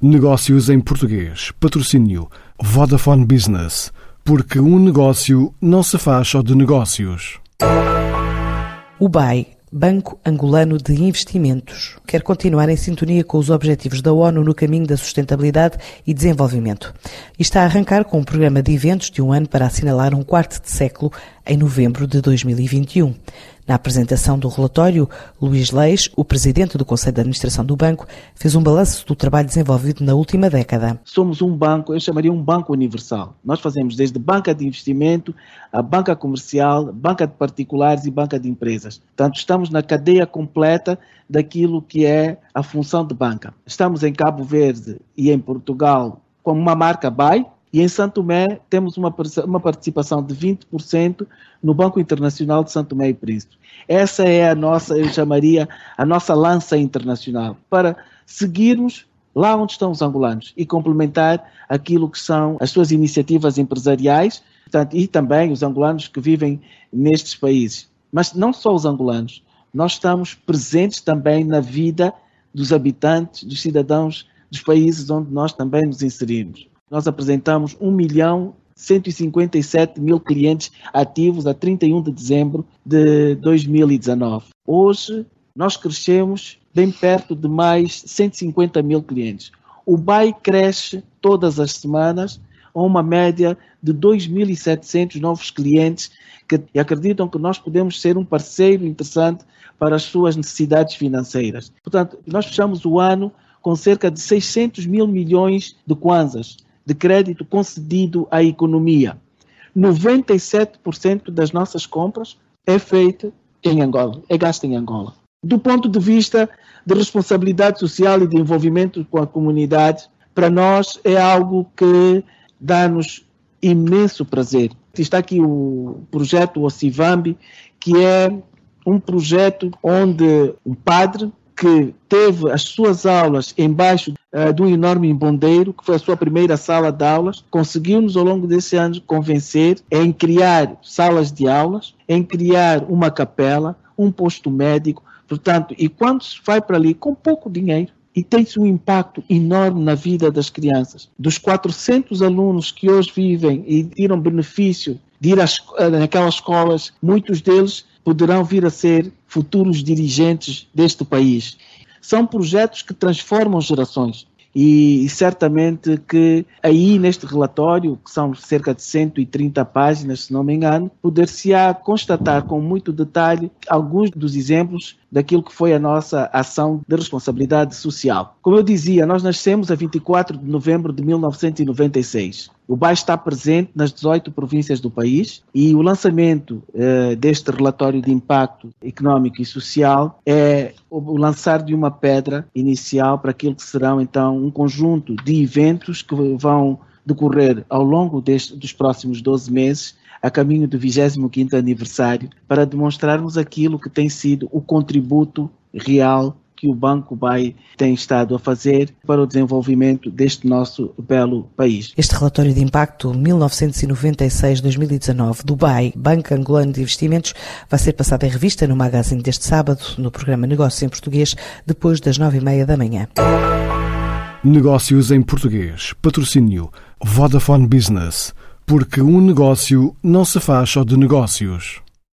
Negócios em português. Patrocínio Vodafone Business. Porque um negócio não se faz só de negócios. O BAI, Banco Angolano de Investimentos, quer continuar em sintonia com os objetivos da ONU no caminho da sustentabilidade e desenvolvimento. E está a arrancar com um programa de eventos de um ano para assinalar um quarto de século em novembro de 2021. Na apresentação do relatório, Luís Leis, o presidente do Conselho de Administração do banco, fez um balanço do trabalho desenvolvido na última década. Somos um banco, eu chamaria um banco universal. Nós fazemos desde banca de investimento, a banca comercial, banca de particulares e banca de empresas. Portanto, estamos na cadeia completa daquilo que é a função de banca. Estamos em Cabo Verde e em Portugal com uma marca BAI, e em Santo Tomé temos uma, uma participação de 20% no Banco Internacional de Santo Tomé e Príncipe. Essa é a nossa, eu chamaria, a nossa lança internacional, para seguirmos lá onde estão os angolanos e complementar aquilo que são as suas iniciativas empresariais portanto, e também os angolanos que vivem nestes países. Mas não só os angolanos, nós estamos presentes também na vida dos habitantes, dos cidadãos dos países onde nós também nos inserimos. Nós apresentamos 1 milhão 157 mil clientes ativos a 31 de dezembro de 2019. Hoje, nós crescemos bem perto de mais 150 mil clientes. O BAI cresce todas as semanas a uma média de 2.700 novos clientes que acreditam que nós podemos ser um parceiro interessante para as suas necessidades financeiras. Portanto, nós fechamos o ano com cerca de 600 mil milhões de kwanzas de crédito concedido à economia. 97% das nossas compras é feita em Angola, é gasta em Angola. Do ponto de vista de responsabilidade social e de envolvimento com a comunidade, para nós é algo que dá-nos imenso prazer. Está aqui o projeto Ocivambi, que é um projeto onde um padre que teve as suas aulas embaixo uh, de um enorme bondeiro, que foi a sua primeira sala de aulas, conseguiu-nos ao longo desse ano convencer em criar salas de aulas, em criar uma capela, um posto médico, portanto, e quando se vai para ali com pouco dinheiro, e tem-se um impacto enorme na vida das crianças. Dos 400 alunos que hoje vivem e tiram benefício de ir às, naquelas escolas, muitos deles poderão vir a ser futuros dirigentes deste país. São projetos que transformam gerações. E, e certamente que aí neste relatório, que são cerca de 130 páginas, se não me engano, poder-se-á constatar com muito detalhe alguns dos exemplos daquilo que foi a nossa ação de responsabilidade social. Como eu dizia, nós nascemos a 24 de novembro de 1996. O BAI está presente nas 18 províncias do país e o lançamento eh, deste relatório de impacto económico e social é o lançar de uma pedra inicial para aquilo que serão então um conjunto de eventos que vão decorrer ao longo deste, dos próximos 12 meses a caminho do 25º aniversário para demonstrarmos aquilo que tem sido o contributo real que o Banco BAI tem estado a fazer para o desenvolvimento deste nosso belo país. Este relatório de impacto 1996-2019 do BAI, Banco Angolano de Investimentos, vai ser passado em revista no magazine deste sábado, no programa Negócios em Português, depois das nove e meia da manhã. Negócios em Português. Patrocínio Vodafone Business porque um negócio não se faz só de negócios.